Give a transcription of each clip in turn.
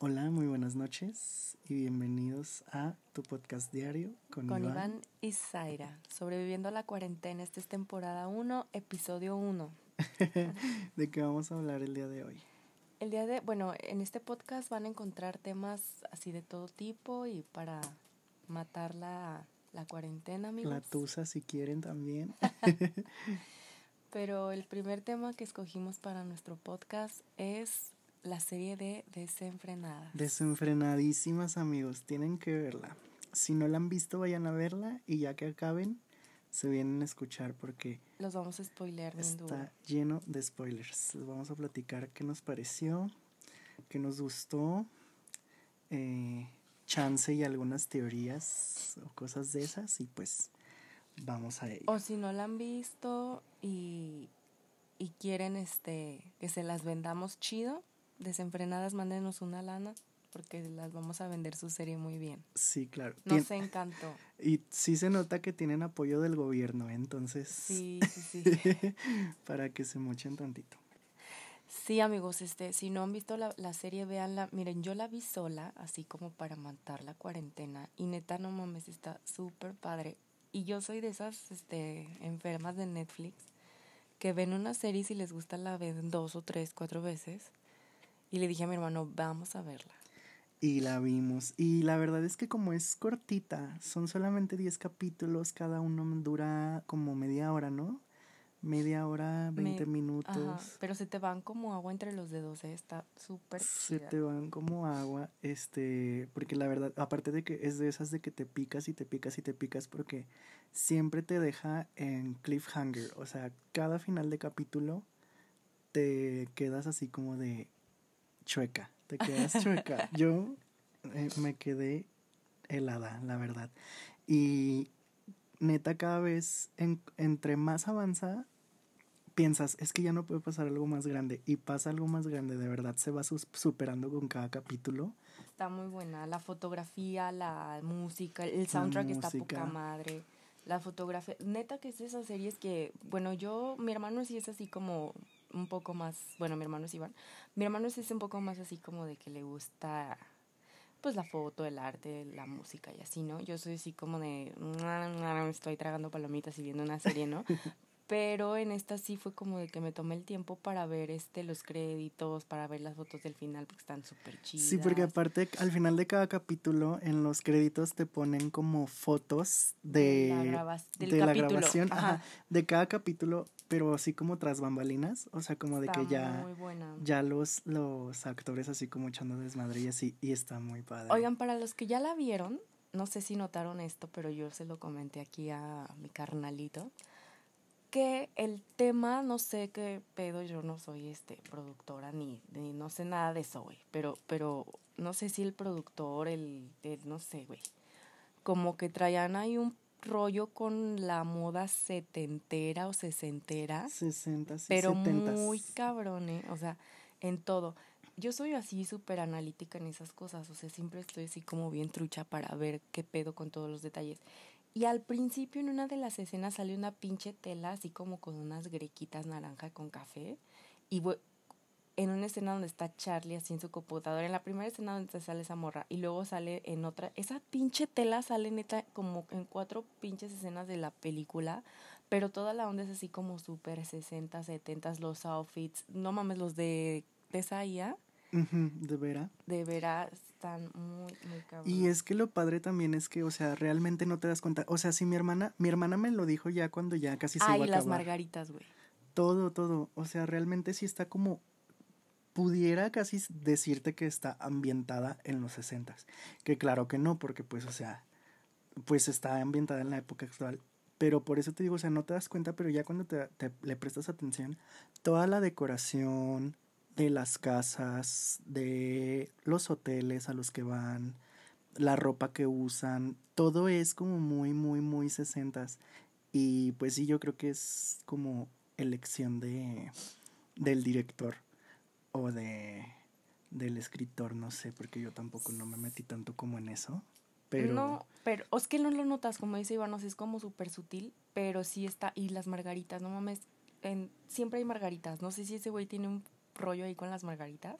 Hola, muy buenas noches y bienvenidos a tu podcast diario con, con Iván. Iván y Zaira. Sobreviviendo a la cuarentena, esta es temporada 1, episodio 1. ¿De qué vamos a hablar el día de hoy? El día de, bueno, en este podcast van a encontrar temas así de todo tipo y para matar la, la cuarentena, amigos. La tusa si quieren también. Pero el primer tema que escogimos para nuestro podcast es la serie de Desenfrenadas. Desenfrenadísimas amigos, tienen que verla. Si no la han visto, vayan a verla y ya que acaben, se vienen a escuchar porque Los vamos a spoilear bien está lleno de spoilers. Les vamos a platicar qué nos pareció, qué nos gustó, eh, chance y algunas teorías o cosas de esas y pues vamos a ello. O si no la han visto y, y quieren este que se las vendamos chido, desenfrenadas, mándenos una lana porque las vamos a vender su serie muy bien. Sí, claro. Tien- Nos encantó. Y sí se nota que tienen apoyo del gobierno, ¿eh? entonces, Sí, sí, sí. para que se mochen tantito. Sí, amigos, este, si no han visto la, la serie, véanla. Miren, yo la vi sola, así como para matar la cuarentena. Y neta, no mames, está súper padre. Y yo soy de esas este, enfermas de Netflix que ven una serie y si les gusta la ven dos o tres, cuatro veces. Y le dije a mi hermano, vamos a verla. Y la vimos. Y la verdad es que como es cortita, son solamente 10 capítulos, cada uno dura como media hora, ¿no? Media hora, 20 Me- minutos. Ajá, pero se te van como agua entre los dedos, ¿eh? está súper Se chida. te van como agua, este, porque la verdad, aparte de que es de esas de que te picas y te picas y te picas, porque siempre te deja en cliffhanger, o sea, cada final de capítulo te quedas así como de chueca, te quedas chueca. Yo eh, me quedé helada, la verdad. Y neta, cada vez en- entre más avanza, piensas, es que ya no puede pasar algo más grande. Y pasa algo más grande, de verdad, se va superando con cada capítulo. Está muy buena. La fotografía, la música, el soundtrack está poca madre. La fotografía, neta que es de esas series que, bueno, yo, mi hermano sí es así como un poco más, bueno, mi hermano es Iván, mi hermano sí es un poco más así como de que le gusta, pues la foto, el arte, la música y así, ¿no? Yo soy así como de, estoy tragando palomitas y viendo una serie, ¿no? Pero en esta sí fue como de que me tomé el tiempo para ver este los créditos, para ver las fotos del final porque están súper chidas. Sí, porque aparte al final de cada capítulo, en los créditos te ponen como fotos de, la grabas- del de la grabación, ajá. ajá, de cada capítulo, pero así como tras bambalinas, o sea, como de que ya, ya los, los actores así como echando desmadre y así, y está muy padre. Oigan, para los que ya la vieron, no sé si notaron esto, pero yo se lo comenté aquí a mi carnalito, que el tema, no sé qué pedo, yo no soy este productora ni, ni no sé nada de eso, güey, pero, pero no sé si el productor, el, el no sé, güey, como que traían ahí un rollo con la moda setentera o sesentera. 60, pero 70. muy cabrón, ¿eh? O sea, en todo. Yo soy así súper analítica en esas cosas, o sea, siempre estoy así como bien trucha para ver qué pedo con todos los detalles. Y al principio en una de las escenas sale una pinche tela así como con unas grequitas naranja con café. Y en una escena donde está Charlie así en su computadora, en la primera escena donde sale esa morra, y luego sale en otra, esa pinche tela sale neta como en cuatro pinches escenas de la película, pero toda la onda es así como súper 60, 70, los outfits, no mames, los de, de esa IA, Ujú, de veras. de veras están muy, muy cabrón. Y es que lo padre también es que, o sea, realmente no te das cuenta. O sea, si mi hermana, mi hermana me lo dijo ya cuando ya casi se Ay, iba a las acabar. margaritas, güey. Todo, todo. O sea, realmente sí está como. Pudiera casi decirte que está ambientada en los sesentas. Que claro que no, porque pues, o sea, pues está ambientada en la época actual. Pero por eso te digo, o sea, no te das cuenta, pero ya cuando te, te- le prestas atención, toda la decoración de las casas, de los hoteles a los que van, la ropa que usan, todo es como muy, muy, muy sesentas. Y pues sí, yo creo que es como elección de del director o de del escritor, no sé, porque yo tampoco no me metí tanto como en eso. Pero No, pero es que no lo notas, como dice Iván, o es como súper sutil, pero sí está, y las margaritas, no mames, en, siempre hay margaritas, no sé si ese güey tiene un rollo ahí con las margaritas,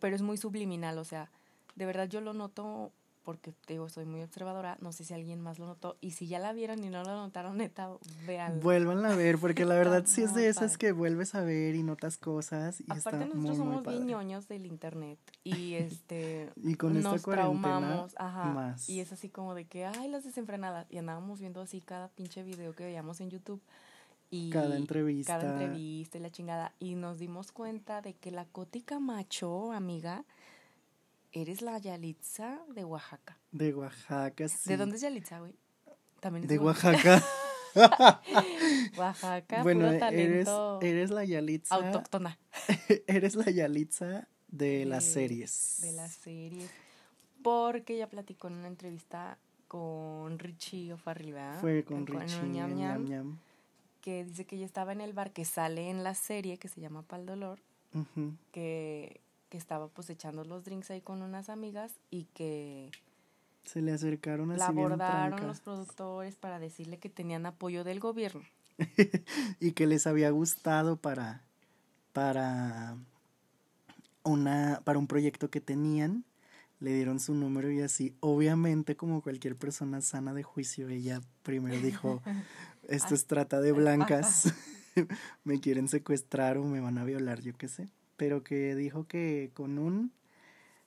pero es muy subliminal, o sea, de verdad yo lo noto porque te digo, soy muy observadora, no sé si alguien más lo notó, y si ya la vieron y no la notaron, neta, vean. Vuelvan a ver, porque la verdad sí es de esas que vuelves a ver y notas cosas. Y Aparte nosotros somos bien ñoños del internet, y este, y con nos traumamos, ajá, más. y es así como de que, ay, las desenfrenadas, y andábamos viendo así cada pinche video que veíamos en YouTube, y cada entrevista. Cada entrevista y la chingada, y nos dimos cuenta de que la Cótica Macho, amiga, eres la Yalitza de Oaxaca. De Oaxaca, sí. ¿De dónde es Yalitza, güey? También es de Oaxaca. Oaxaca, bueno, eres, eres la Yalitza. Autóctona. eres la Yalitza de, las series. De las series. Porque ella platicó en una entrevista con Richie O'Farrill, Fue con, Richie. ñam, ñam, que dice que ella estaba en el bar que sale en la serie que se llama Pal Dolor. Que que estaba pues echando los drinks ahí con unas amigas y que se le acercaron la abordaron los productores para decirle que tenían apoyo del gobierno. Y que les había gustado para para una para un proyecto que tenían. Le dieron su número y así obviamente como cualquier persona sana de juicio ella primero dijo esto es trata de blancas. me quieren secuestrar o me van a violar yo qué sé pero que dijo que con un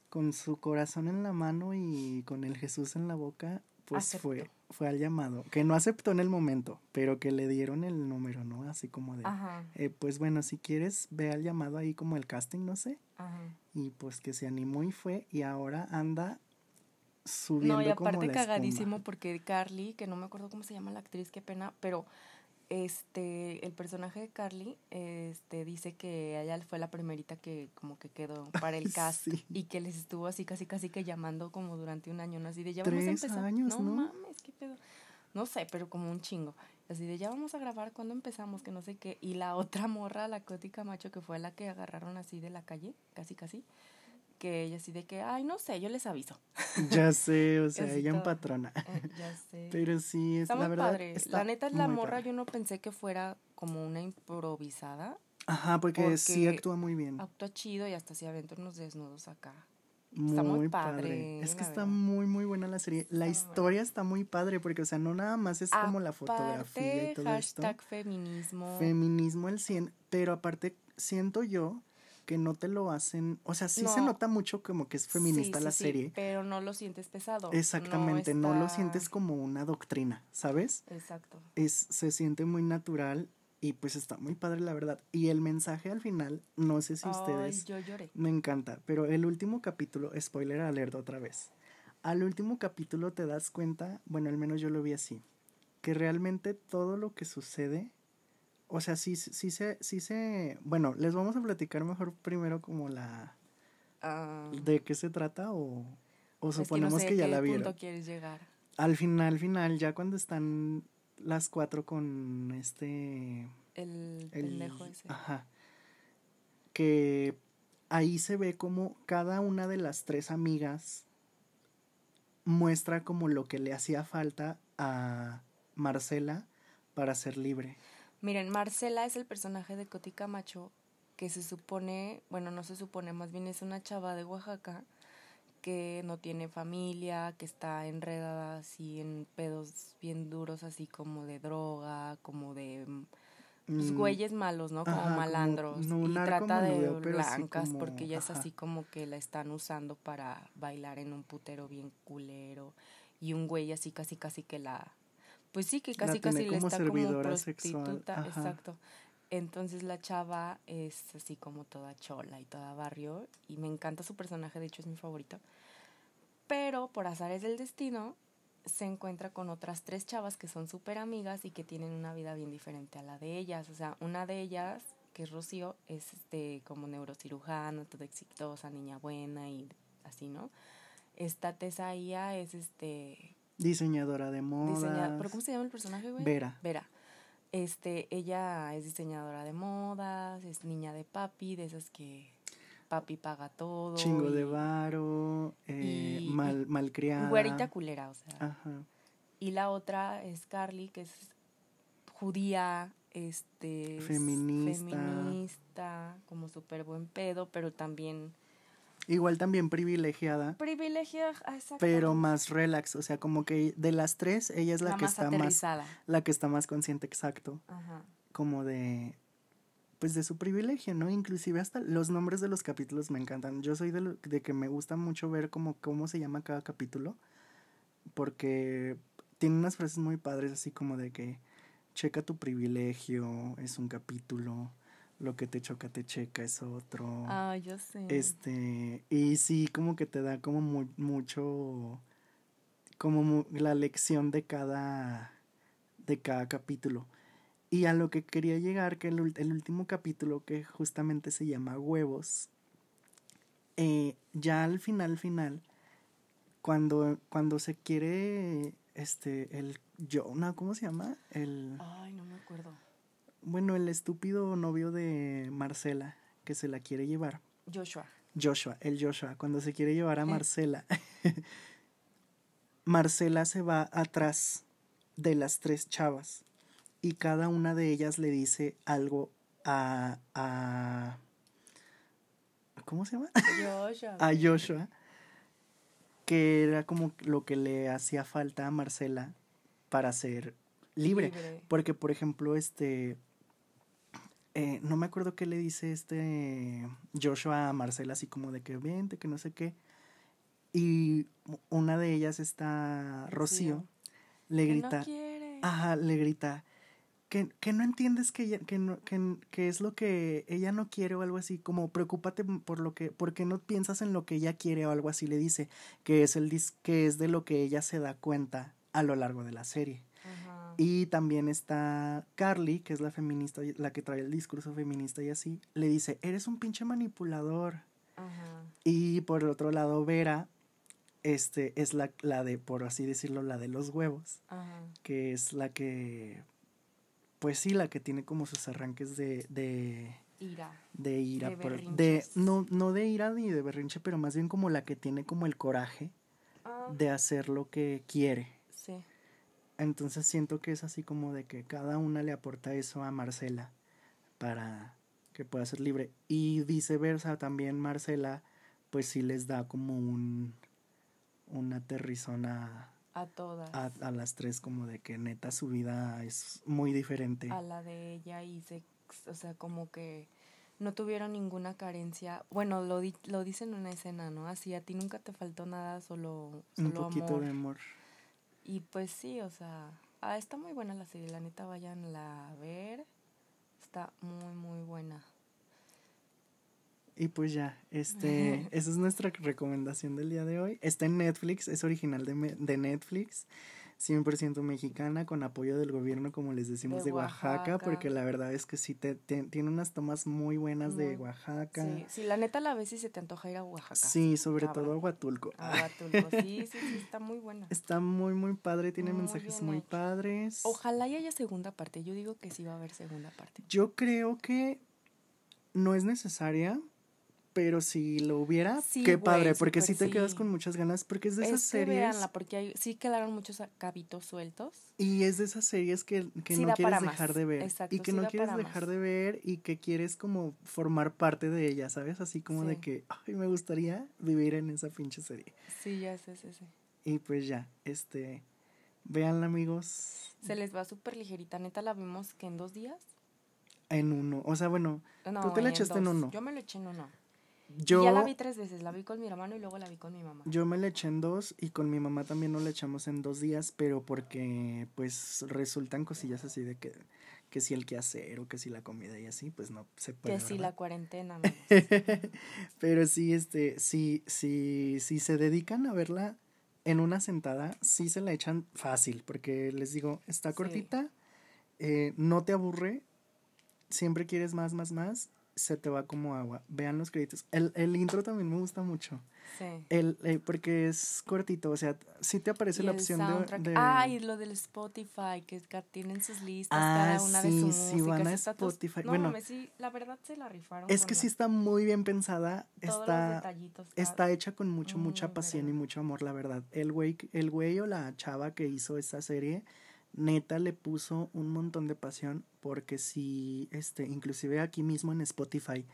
con su corazón en la mano y con el Jesús en la boca, pues fue fue al llamado, que no aceptó en el momento, pero que le dieron el número, ¿no? Así como de, eh, pues bueno, si quieres, ve al llamado ahí como el casting, no sé. Y pues que se animó y fue, y ahora anda subiendo. No, y aparte cagadísimo porque Carly, que no me acuerdo cómo se llama la actriz, qué pena, pero este, el personaje de Carly, este, dice que ella fue la primerita que como que quedó para el cast y que les estuvo así casi casi que llamando como durante un año, ¿no? Así de ya vamos a empezar. Años, no, mames, qué pedo. No sé, pero como un chingo. Así de ya vamos a grabar cuando empezamos, que no sé qué. Y la otra morra, la Cótica Macho, que fue la que agarraron así de la calle, casi casi que ella así de que, ay, no sé, yo les aviso. Ya sé, o sea, ella en patrona. Eh, ya sé. Pero sí, es la verdad. la neta es la morra, yo no pensé que fuera como una improvisada. Ajá, porque, sí actúa muy bien. Actúa chido y hasta se aventó unos desnudos acá. Muy está muy padre. Es que está muy, muy buena la serie. La historia está muy padre porque, o sea, no nada más es como la fotografía y todo hashtag feminismo. Feminismo el 100, pero aparte siento yo que no te lo hacen, o sea, sí se nota mucho como que es feminista la serie. pero no lo sientes pesado. Exactamente, no, lo sientes como una doctrina, ¿sabes? Exacto. Es, se siente muy natural y pues está muy padre la verdad. Y el mensaje al final, no sé si ustedes... yo lloré. Me encanta, pero el último capítulo, spoiler alert otra vez. Al último capítulo te das cuenta, bueno, al menos yo lo vi así, que realmente todo lo que sucede o sea, sí, sí se, sí se, bueno, les vamos a platicar mejor primero como la, ah. de qué se trata o, o suponemos que, ya la vieron. Punto quieres llegar? Al final, final, ya cuando están las cuatro con este, el, pendejo ese. Ajá. Que ahí se ve como cada una de las tres amigas muestra como lo que le hacía falta a Marcela para ser libre. Miren, Marcela es el personaje de Coti Camacho, que se supone, bueno, no se supone, más bien es una chava de Oaxaca que no tiene familia, que está enredada así en pedos bien duros, así como de droga, como de pues, mm. güeyes malos, ¿no? Como malandros. y trata de blancas porque ella es así como que la están usando para bailar en un putero bien culero. Y un güey así casi casi que la pues sí, que casi casi le está como prostituta, exacto. Entonces la chava es así como toda chola y toda barrio y me encanta su personaje, de hecho es mi favorito. Pero por azares del destino se encuentra con otras tres chavas que son súper amigas y que tienen una vida bien diferente a la de ellas. O sea, una de ellas, que es Rocío, es este como neurocirujana, toda exitosa, niña buena y así, ¿no? Esta Tesaía es este Diseñadora de moda. ¿Pero cómo se llama el personaje, güey? Vera. Vera. Este, ella es diseñadora de modas, es niña de papi, de esas que papi paga todo. Chingo de varo, eh, mal, malcriada. Güerita culera, o sea. Ajá. Y la otra es Carly, que es judía, este... Feminista. Feminista, como súper buen pedo, pero también Igual también privilegiada. Privilegiada, exacto. Pero más relax, o sea, como que de las tres, ella es la, que está más. La que está más consciente, exacto. Ajá. Como de. Pues de su privilegio, ¿no? Inclusive hasta los nombres de los capítulos me encantan. Yo soy de, de que me gusta mucho ver cómo, cómo se llama cada capítulo. Porque tiene unas frases muy padres, así como de que checa tu privilegio, es un capítulo lo que te choca te checa es otro. Ah, yo sé. Este, y sí, como que te da como mucho, como la lección de cada, de cada capítulo. Y a lo que quería llegar, que el, el último capítulo, que justamente se llama Huevos, eh, ya al final, final, cuando, cuando se quiere, este, el Jonah, ¿cómo se llama? El... Ay, no me acuerdo bueno, el estúpido novio de Marcela que se la quiere llevar. Joshua. Joshua, el Joshua, cuando se quiere llevar a Marcela. Marcela se va atrás de las tres chavas y cada una de ellas le dice algo a, a ¿cómo se llama? Joshua. a Joshua que era como lo que le hacía falta a Marcela para ser libre. libre. Porque, por ejemplo, este eh, no me acuerdo qué le dice este Joshua a Marcela, así como de que vente, que no sé qué. Y una de ellas está Rocío, le grita, ajá, le grita, que, que no entiendes que, ella, que, no, que, que, es lo que ella no quiere o algo así, como preocúpate por lo que, porque no piensas en lo que ella quiere o algo así, le dice, que es, el, que es de lo que ella se da cuenta a lo largo de la serie. Y también está Carly, que es la feminista, la que trae el discurso feminista y así, le dice, eres un pinche manipulador. Ajá. Y por el otro lado, Vera, este, es la, la de, por así decirlo, la de los huevos, Ajá. que es la que, pues sí, la que tiene como sus arranques de... de ira. De ira. De, por, de no, no de ira ni de berrinche, pero más bien como la que tiene como el coraje ah. de hacer lo que quiere. Sí. Entonces siento que es así como de que cada una le aporta eso a Marcela para que pueda ser libre. Y viceversa, también Marcela, pues sí les da como un una aterrizona a todas. A, las tres, como de que neta su vida es muy diferente. A la de ella y se, o sea, como que no tuvieron ninguna carencia. Bueno, lo, lo dicen en una escena, ¿no? Así, a ti nunca te faltó nada, solo, solo un poquito de amor. Y pues sí, o sea, ah, está muy buena la serie, la neta vayan a ver. Está muy, muy buena. Y pues ya, este, esa es nuestra recomendación del día de hoy. Está en Netflix, es original de, de Netflix. 100% mexicana, con apoyo del gobierno, como les decimos, de, Oaxaca, porque la verdad es que sí te, tiene unas tomas muy buenas de Oaxaca. Sí, sí, la neta la ves y se te antoja ir a Oaxaca. Sí, sobre todo a Huatulco. A Huatulco, sí, sí, sí, está muy buena. Está muy, muy padre, tiene mensajes muy padres. Ojalá haya segunda parte, yo digo que sí va a haber segunda parte. Yo creo que no es necesaria, pero si lo hubiera, qué padre, porque sí te quedas con muchas ganas, porque es de esas series. porque sí quedaron muchos cabitos sueltos. Y es de esas series que, que no quieres dejar de ver. y que no quieres dejar de ver y que quieres como formar parte de ella, ¿sabes? Así como de que, ay, me gustaría vivir en esa pinche serie. Sí, ya sé, sí, sí. Y pues ya, este, véanla amigos. Se les va súper ligerita, neta la vimos que en dos días. En uno, o sea, bueno, tú te la echaste en uno. Yo me lo eché en uno. Yo, ya la vi tres veces, la vi con mi hermano y luego la vi con mi mamá. Yo me la eché en dos y con mi mamá también no la echamos en dos días, pero porque pues resultan cosillas así de que, que si el quehacer o que si la comida y así, pues no se puede. Que si la cuarentena. pero sí, este, sí, sí, sí se dedican a verla en una sentada, sí se la echan fácil, porque les digo, está cortita, eh, no te aburre, siempre quieres más, más, más se te va como agua. Vean los créditos. El, el intro también me gusta mucho. Sí. El, eh, porque es cortito, o sea, sí te aparece la opción de, Ah, y lo del Spotify, que tienen sus listas ah, cada una de sus sí, van a Spotify. No, bueno, sí, la verdad se la rifaron. Es que sí está muy bien pensada. está, está hecha con mucho, mucha pasión y mucho amor, la verdad. El güey, el güey o la chava que hizo esta serie neta le puso un montón de pasión porque si, este, inclusive aquí mismo en Spotify,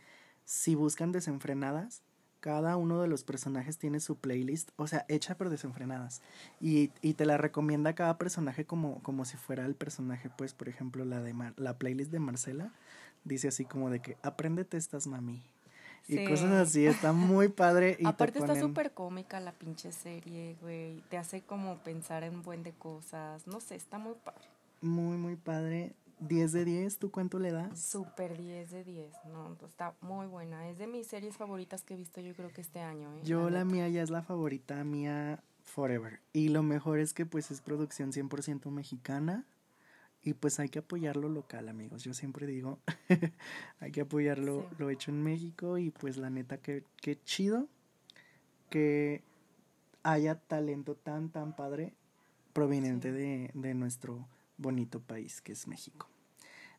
si buscan desenfrenadas, cada uno de los personajes tiene su playlist, o sea, hecha pero desenfrenadas. Y, y te la recomienda cada personaje como, como si fuera el personaje, pues, por ejemplo, la de la playlist de Marcela dice así como de que apréndete estas mami. Y cosas así, está muy padre. Y Aparte está súper cómica la pinche serie, güey. Te hace como pensar en buen de cosas. No sé, está muy padre. Muy, muy padre. 10 de 10, ¿tú cuánto le das? Súper 10 de 10, no, pues, está muy buena. Es de mis series favoritas que he visto yo creo que este año. ¿eh? Yo la, mía ya es la favorita mía forever. Y lo mejor es que pues es producción 100% mexicana. Y pues hay que apoyar lo local, amigos. Yo siempre digo, hay que apoyar lo, hecho en México. Y pues la neta, que, que chido que haya talento tan, tan padre proveniente de, de nuestro bonito país que es México.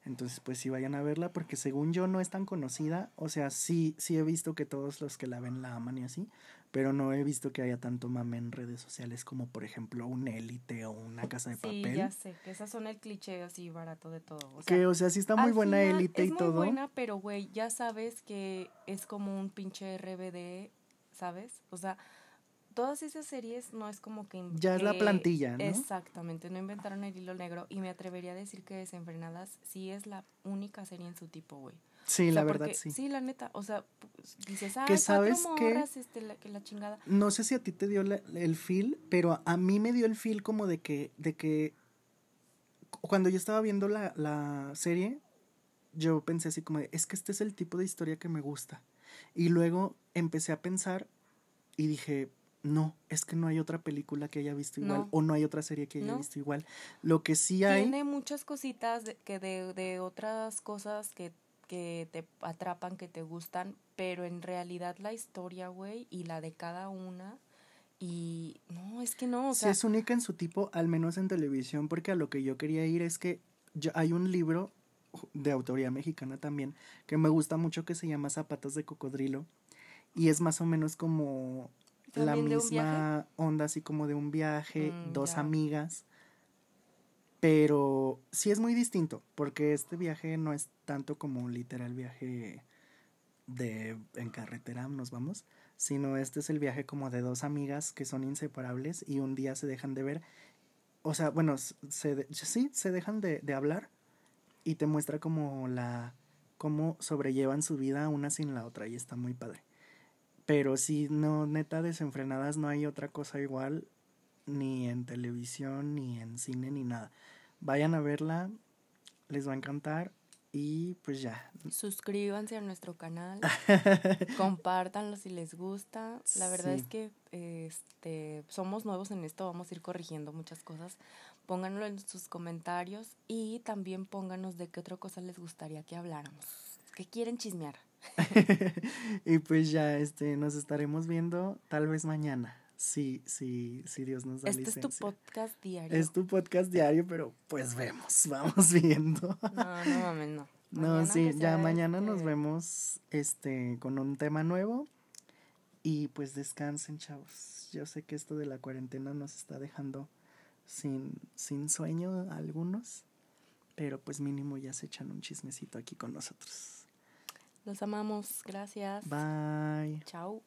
Entonces, pues sí vayan a verla porque según yo no es tan conocida. O sea, sí, sí he visto que todos los que la ven la aman y así, pero no he visto que haya tanto mame en redes sociales como por ejemplo un élite o una casa de papel. Sí, ya sé, que esas son el cliché así barato de todo. O que, o sea, sí está muy buena élite y todo. Es muy buena, pero güey, ya sabes que es como un pinche RBD, ¿sabes? O sea, todas esas series no es como que... Ya es la plantilla, ¿no? Exactamente, no inventaron el hilo negro y me atrevería a decir que Desenfrenadas sí es la única serie en su tipo, güey. Sí, la verdad, sí. Sí, la neta, o sea, dices, ah, sabes morras, este, la, que la chingada. No sé si a ti te dio el feel, pero a mí me dio el feel como de que, de que cuando yo estaba viendo la, la serie, yo pensé así como de, es que este es el tipo de historia que me gusta. Y luego empecé a pensar y dije, no, es que no hay otra película que haya visto igual o no hay otra serie que haya visto igual. Lo que sí hay... Tiene muchas cositas de, que de, de otras cosas que, que te atrapan, que te gustan, pero en realidad la historia, güey, y la de cada una... Y no, es que no, o sea... Sí, es única en su tipo, al menos en televisión, porque a lo que yo quería ir es que hay un libro de autoría mexicana también, que me gusta mucho, que se llama Zapatos de Cocodrilo, y es más o menos como la misma onda así como de un viaje, mm, dos amigas. Pero sí es muy distinto, porque este viaje no es tanto como un literal viaje de en carretera nos vamos, sino este es el viaje como de dos amigas que son inseparables y un día se dejan de ver. O sea, bueno, se sí, se dejan de, de hablar y te muestra como la cómo sobrellevan su vida una sin la otra y está muy padre. Pero si no, neta, desenfrenadas no hay otra cosa igual, ni en televisión, ni en cine, ni nada. Vayan a verla, les va a encantar y pues ya. Suscríbanse a nuestro canal, compártanlo si les gusta. La verdad es que este, somos nuevos en esto, vamos a ir corrigiendo muchas cosas. Pónganlo en sus comentarios y también pónganos de qué otra cosa les gustaría que habláramos. ¿Qué quieren chismear? y pues ya este nos estaremos viendo tal vez mañana. Sí, sí, sí Dios nos da este es tu podcast diario. Es tu podcast diario, pero pues vemos, vamos viendo. no, no mames, no. No, sí, ya mañana nos este vemos este con un tema nuevo y pues descansen, chavos. Yo sé que esto de la cuarentena nos está dejando sin sin sueño algunos, pero pues mínimo ya se echan un chismecito aquí con nosotros. Los amamos. Gracias. Bye. Chao.